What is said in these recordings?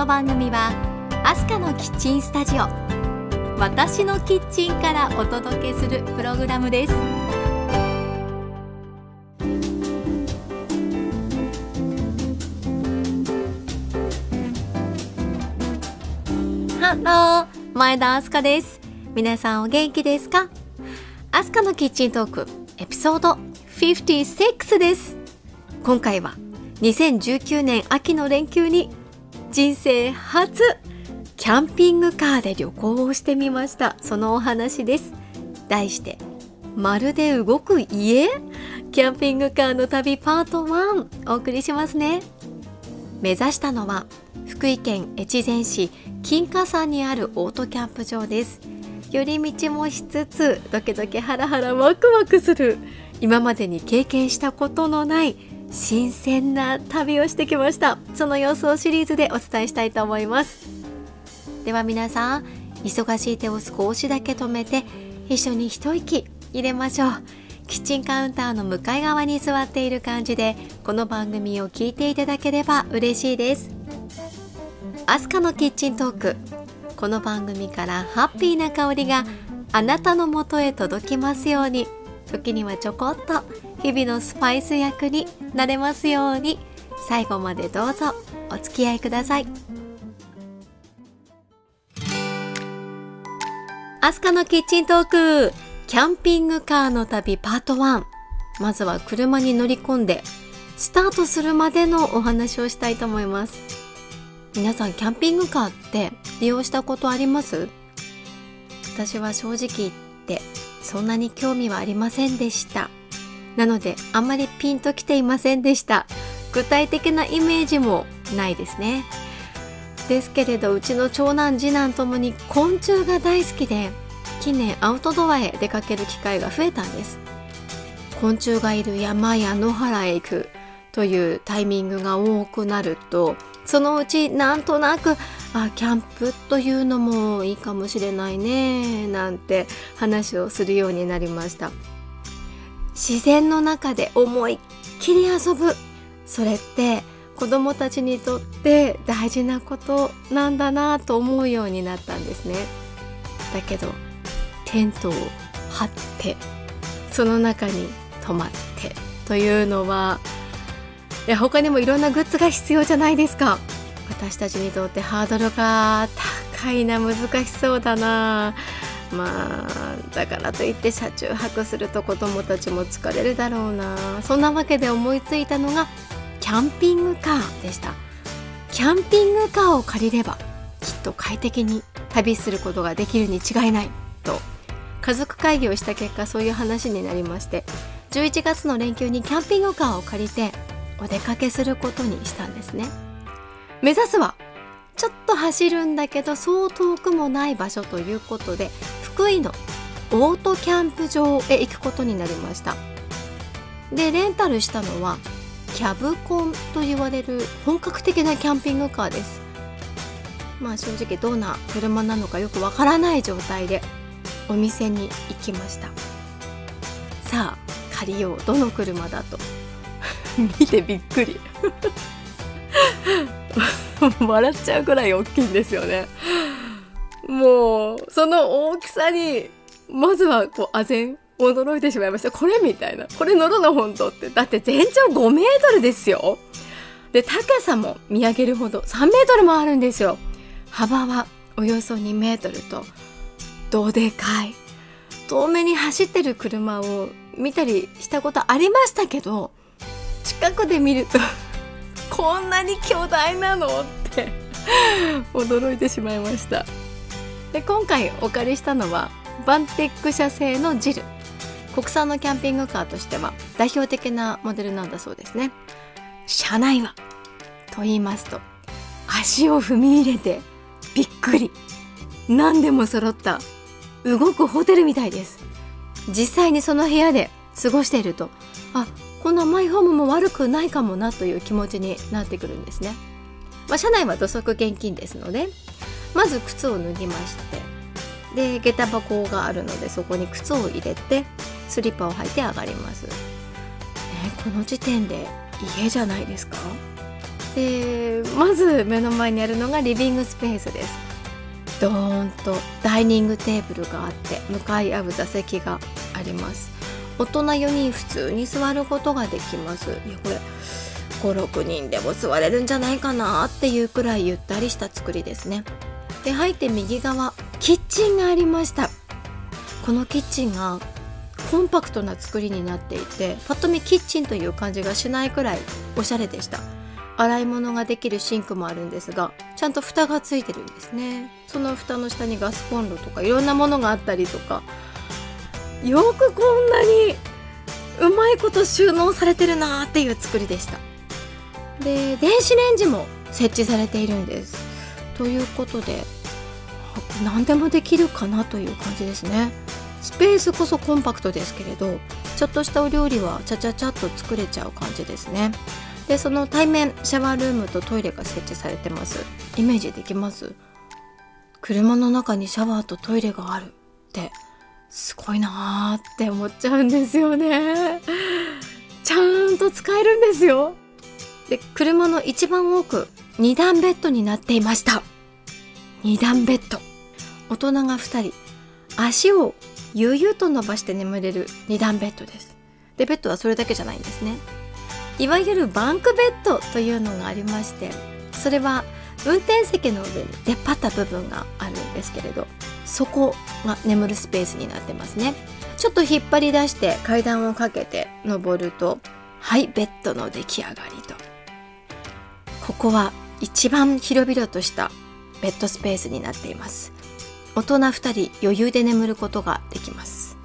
この番組はアスカのキッチンスタジオ私のキッチンからお届けするプログラムです。ハロー前田アスカです。皆さんお元気ですか？アスカのキッチントークエピソード56です。今回は2019年秋の連休に人生初キャンピングカーで旅行をしてみました。そのお話です。題してまるで動く家？キャンピングカーの旅パート1お送りしますね。目指したのは福井県越前市金華山にあるオートキャンプ場です。寄り道もしつつドキドキハラハラワクワクする。今までに経験したことのない新鮮な旅をしてきました。その様子をシリーズでお伝えしたいと思います。では皆さん忙しい手を少しだけ止めて一緒に一息入れましょう。キッチンカウンターの向かい側に座っている感じでこの番組を聞いていただければ嬉しいです。アスカのキッチントーク。この番組からハッピーな香りがあなたのもとへ届きますように。時にはちょこっと日々のスパイス役になれますように。最後までどうぞお付き合いください。アスカのキッチントークキャンピングカーの旅パート1まずは車に乗り込んでスタートするまでのお話をしたいと思います。皆さんキャンピングカーって利用したことあります？私は正直言ってそんなに興味はありませんでした。なのであんまりピンときていませんでした。具体的なイメージもないですね。ですけれどうちの長男次男ともに昆虫が大好きで近年アウトドアへ出かける機会が増えたんです。昆虫がいる山や野原へ行くというタイミングが多くなるとそのうちなんとなくあキャンプというのもいいかもしれないねなんて話をするようになりました。自然の中で思いっきり遊ぶ。それって子供たちにとって大事なことなんだなと思うようになったんですね。だけどテントを張ってその中に泊まってというのはいや他にもいろんなグッズが必要じゃないですか。私たちにとってハードルが高いな難しそうだな。まあだからといって車中泊すると子供たちも疲れるだろうな。そんなわけで思いついたのがキャンピングカーでした。キャンピングカーを借りればきっと快適に旅することができるに違いない。と家族会議をした結果そういう話になりまして11月の連休にキャンピングカーを借りてお出かけすることにしたんですね。目指すはちょっと走るんだけどそう遠くもない場所ということで福井のオートキャンプ場へ行くことになりました。でレンタルしたのはキャブコンと言われる本格的なキャンピングカーです。まあ正直どんな車なのかよくわからない状態でお店に行きました。さあ借りようどの車だと。見てびっくり。笑っちゃうくらい大きいんですよね。もうその大きさにまずはこうあぜん驚いてしまいました。これみたいな。これ乗るの本当ってだって全長5メートルですよ。で高さも見上げるほど3メートルもあるんですよ。幅はおよそ2メートルとどでかい。遠目に走ってる車を見たりしたことありましたけど近くで見るとこんなに巨大なのって驚いてしまいました。で今回お借りしたのはバンテック社製のジル。国産のキャンピングカーとしては代表的なモデルなんだそうですね。車内はと言いますと足を踏み入れてびっくり。何でも揃った動くホテルみたいです。実際にその部屋で過ごしているとあこのマイホームも悪くないかもなという気持ちになってくるんですね、まあ、車内は土足厳禁ですのでまず靴を脱ぎましてで下駄箱があるのでそこに靴を入れてスリッパを履いて上がります、ね、この時点で家じゃないですか？でまず目の前にあるのがリビングスペースです。ドーンとダイニングテーブルがあって向かい合う座席があります。大人4人普通に座ることができます。いやこれ56人でも座れるんじゃないかなっていうくらいゆったりした作りですねで入って右側。キッチンがありました。このキッチンがコンパクトな作りになっていてパッと見キッチンという感じがしないくらいおしゃれでした。洗い物ができるシンクもあるんですがちゃんと蓋がついてるんですね。その蓋の下にガスコンロとかいろんなものがあったりとか。よくこんなにうまいこと収納されてるなーっていう作りでした。で電子レンジも設置されているんです。ということで何でもできるかなという感じですね。スペースこそコンパクトですけれどちょっとしたお料理はちゃちゃちゃっと作れちゃう感じですね。でその対面シャワールームとトイレが設置されてます。イメージできます？車の中にシャワーとトイレがあるってすごいなーって思っちゃうんですよね。ちゃんと使えるんですよ。で車の一番奥2段ベッドになっていました。2段ベッド。大人が2人。足を悠々と伸ばして眠れる2段ベッドです。でベッドはそれだけじゃないんですね。いわゆるバンクベッドというのがありましてそれは運転席の上に出っ張った部分があるんですけれどそこが眠るスペースになってますね。ちょっと引っ張り出して階段をかけて登るとはいベッドの出来上がりと。ここは一番広々としたベッドスペースになっています。大人2人余裕で眠ることができます。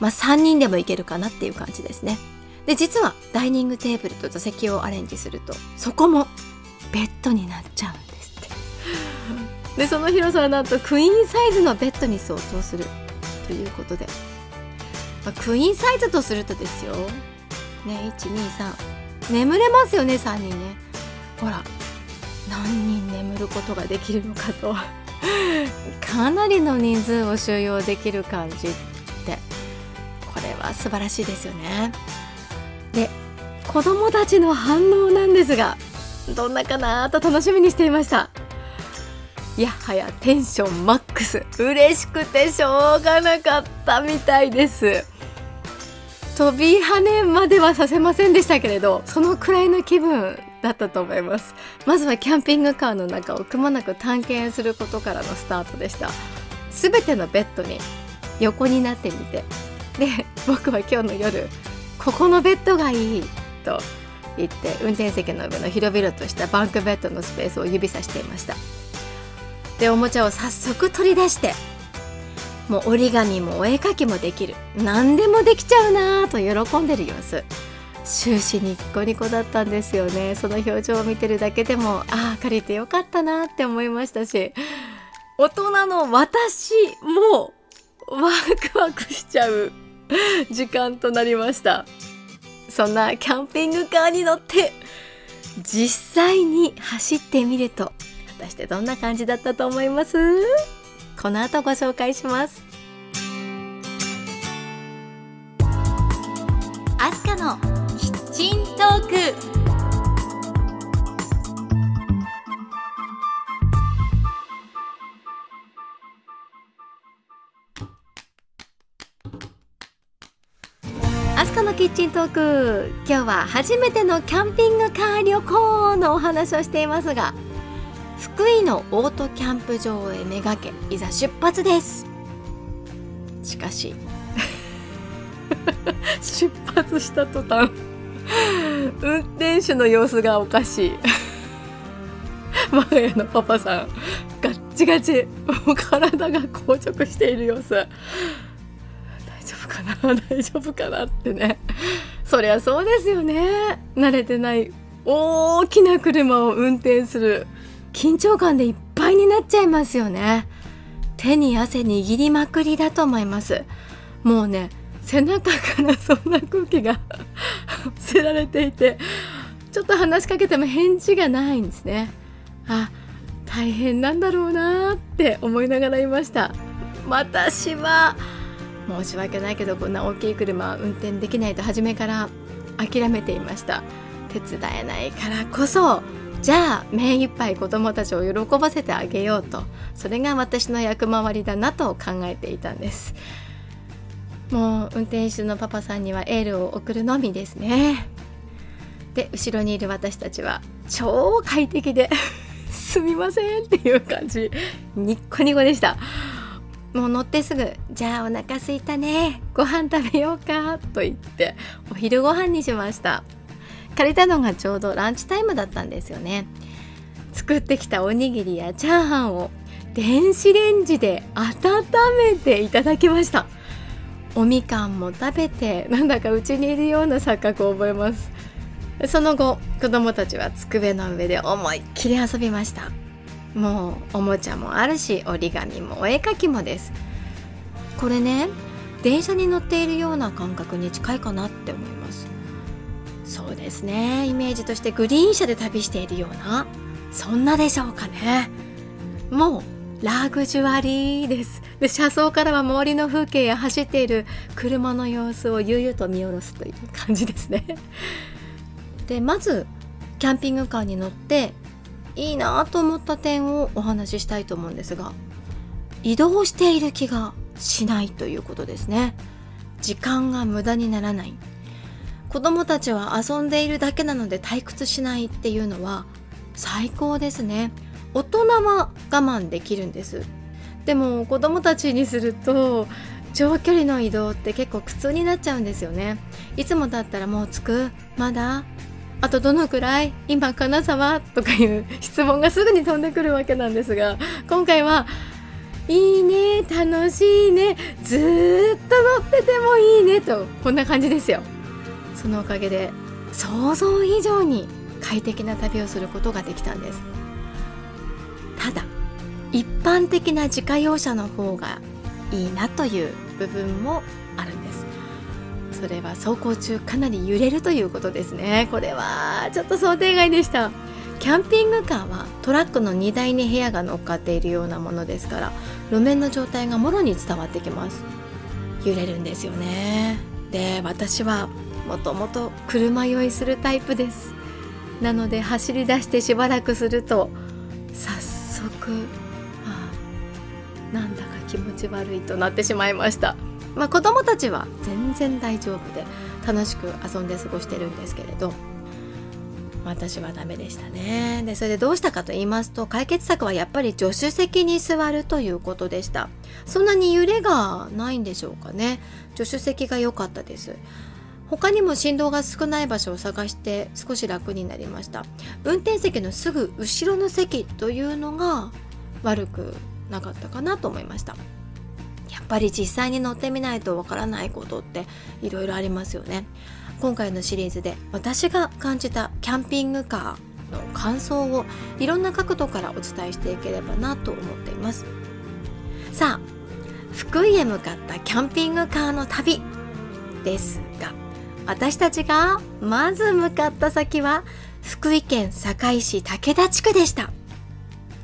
まあ3人でもいけるかなっていう感じですね。で実はダイニングテーブルと座席をアレンジするとそこもベッドになっちゃうんですって。でその広さはなんとクイーンサイズのベッドに相当するということで、まあ、クイーンサイズとするとですよ。ね123眠れますよね3人ね。ほら何人眠ることができるのかと。かなりの人数を収容できる感じって。これは素晴らしいですよね。で子供たちの反応なんですがどんなかなと楽しみにしていました。いやはやテンションマックス。嬉しくてしょうがなかったみたいです。飛び跳ねまではさせませんでしたけれどそのくらいの気分だったと思います。まずはキャンピングカーの中をくまなく探検することからのスタートでした。全てのベッドに横になってみて。で僕は今日の夜ここのベッドがいいと言って運転席の上の広々としたバンクベッドのスペースを指さしていました。でおもちゃを早速取り出してもう折り紙もお絵かきもできる。何でもできちゃうなと喜んでる様子。終始ニッコニコだったんですよね。その表情を見てるだけでもああ借りてよかったなって思いましたし。大人の私もワクワクしちゃう時間となりました。そんなキャンピングカーに乗って実際に走ってみると果たしてどんな感じだったと思います？この後ご紹介します。のキッチントーク今日は初めてのキャンピングカー旅行のお話をしていますが福井のオートキャンプ場へめがけいざ出発です。しかし 出発した途端運転手の様子がおかしい。我が家のパパさんガッチガチもう体が硬直している様子。丈夫かな大丈夫かなってね。そりゃそうですよね。慣れてない大きな車を運転する緊張感でいっぱいになっちゃいますよね。手に汗握りまくりだと思います。もうね背中からそんな空気が せられていてちょっと話しかけても返事がないんですね。あ大変なんだろうなって思いながらいました。私は申し訳ないけどこんな大きい車運転できないと初めから諦めていました。手伝えないからこそじゃあ目いっぱい子どもたちを喜ばせてあげようと。それが私の役回りだなと考えていたんです。もう運転手のパパさんにはエールを送るのみですね。で後ろにいる私たちは超快適で すみませんっていう感じ。ニッコニコでした。もう乗ってすぐ「じゃあお腹すいたね。ご飯食べようか」と言ってお昼ご飯にしました。借りたのがちょうどランチタイムだったんですよね。作ってきたおにぎりやチャーハンを電子レンジで温めていただきました。おみかんも食べてなんだかうちにいるような錯覚を覚えます。その後子供たちは机の上で思いっきり遊びました。もうおもちゃもあるし折り紙もお絵かきもです。これね電車に乗っているような感覚に近いかなって思います。そうですね。イメージとしてグリーン車で旅しているようなそんなでしょうかね。もうラグジュアリーです。で車窓からは周りの風景や走っている車の様子を悠々と見下ろすという感じですね。でまずキャンピングカーに乗っていいなと思った点をお話ししたいと思うんですが移動している気がしないということですね。時間が無駄にならない。子供たちは遊んでいるだけなので退屈しないっていうのは最高ですね。大人は我慢できるんです。でも子供たちにすると長距離の移動って結構苦痛になっちゃうんですよね。いつもだったらもう着く。まだあとどのくらい？今金沢とかいう質問がすぐに飛んでくるわけなんですが今回はいいね楽しいねずっと乗っててもいいねとこんな感じですよ。そのおかげで想像以上に快適な旅をすることができたんです。ただ一般的な自家用車の方がいいなという部分もそれは走行中かなり揺れるということですね。これはちょっと想定外でした。キャンピングカーはトラックの荷台に部屋が乗っかっているようなものですから路面の状態がもろに伝わってきます。揺れるんですよね。で私はもともと車酔いするタイプです。なので走り出してしばらくすると早速、ああ、なんだか気持ち悪いとなってしまいました。まあ、子供たちは全然大丈夫で楽しく遊んで過ごしてるんですけれど。私はダメでしたね。でそれでどうしたかと言いますと解決策はやっぱり助手席に座るということでした。そんなに揺れがないんでしょうかね。助手席が良かったです。他にも振動が少ない場所を探して少し楽になりました。運転席のすぐ後ろの席というのが悪くなかったかなと思いました。やっぱり実際に乗ってみないとわからないことっていろいろありますよね。今回のシリーズで私が感じたキャンピングカーの感想をいろんな角度からお伝えしていければなと思っています。さあ福井へ向かったキャンピングカーの旅ですが私たちがまず向かった先は福井県坂市武田地区でした。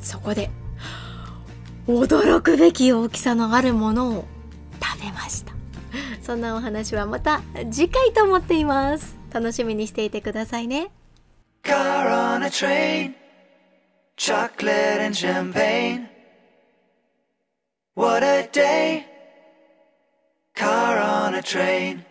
そこで驚くべき大きさのあるものを食べましたそんなお話はまた次回と思っています楽しみにしていてくださいね Car on a train Chocolate and champagne What a day Car on a train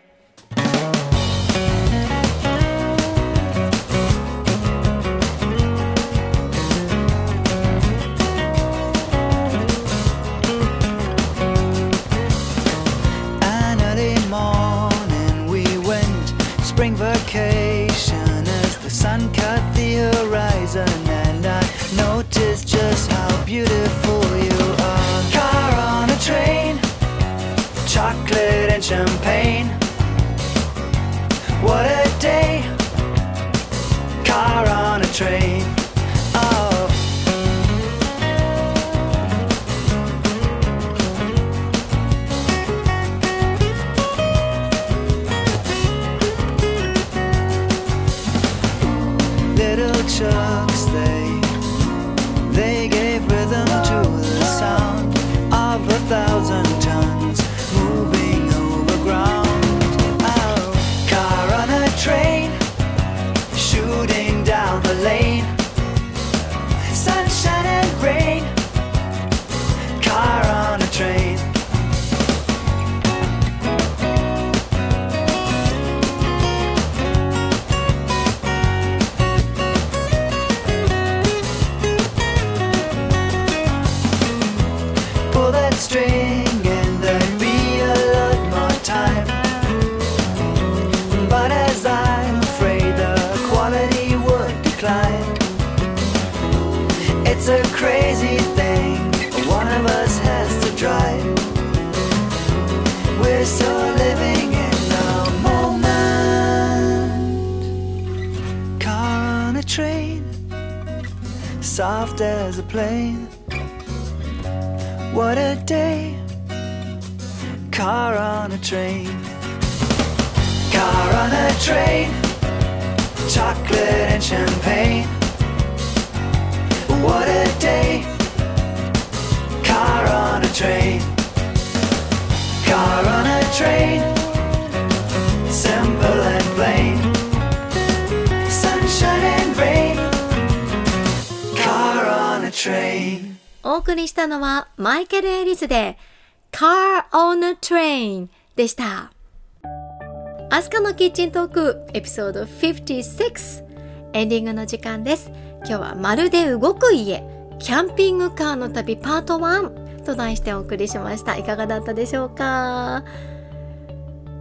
morning we went spring vacation as the sun cut the horizon and I noticed just how beautiful you are. Car on a train, chocolate and champagne. What a day! Car on a train. Chucks, they they gave rhythm to the string and there'd be a lot more time. But as I'm afraid the quality would decline. It's a crazy thing, one of us has to drive. We're so living in the moment. Car on a train, soft as a plane what a day, car on a train. Car on a train, chocolate and champagne. What a day, car on a train. Car on a train, お送りしたのはマイケル・エリスで Car on a Train でした。アスカのキッチントークエピソード56エンディングの時間です。今日はまるで動く家キャンピングカーの旅パート1と題してお送りしました。いかがだったでしょうか？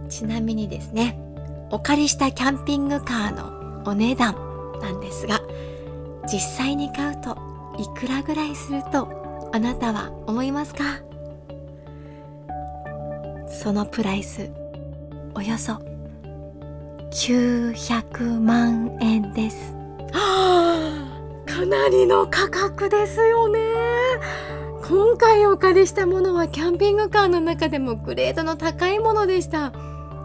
ちなみにですね、お借りしたキャンピングカーのお値段なんですが、実際に買うといくらぐらいするとあなたは思いますか？そのプライスおよそ900万円です。はあかなりの価格ですよね。今回お借りしたものはキャンピングカーの中でもグレードの高いものでした。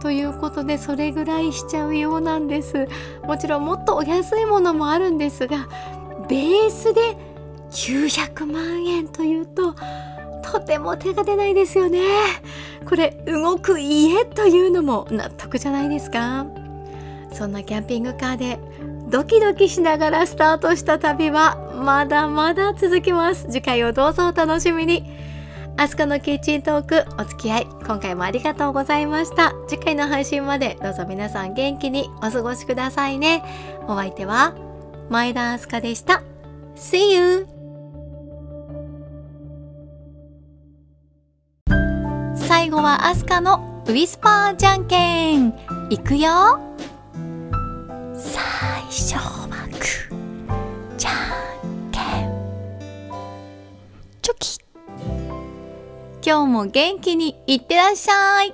ということでそれぐらいしちゃうようなんです。もちろんもっとお安いものもあるんですがベースで900万円というととても手が出ないですよね。これ動く家というのも納得じゃないですか。そんなキャンピングカーでドキドキしながらスタートした旅はまだまだ続きます。次回をどうぞお楽しみに。アスカのキッチントークお付き合い今回もありがとうございました。次回の配信までどうぞ皆さん元気にお過ごしくださいね。お相手は前田アスカでした。See you! 最後はアスカのウィスパーじゃんけん。いくよ。最初はグーじゃんけん。チョキ。今日も元気にいってらっしゃい。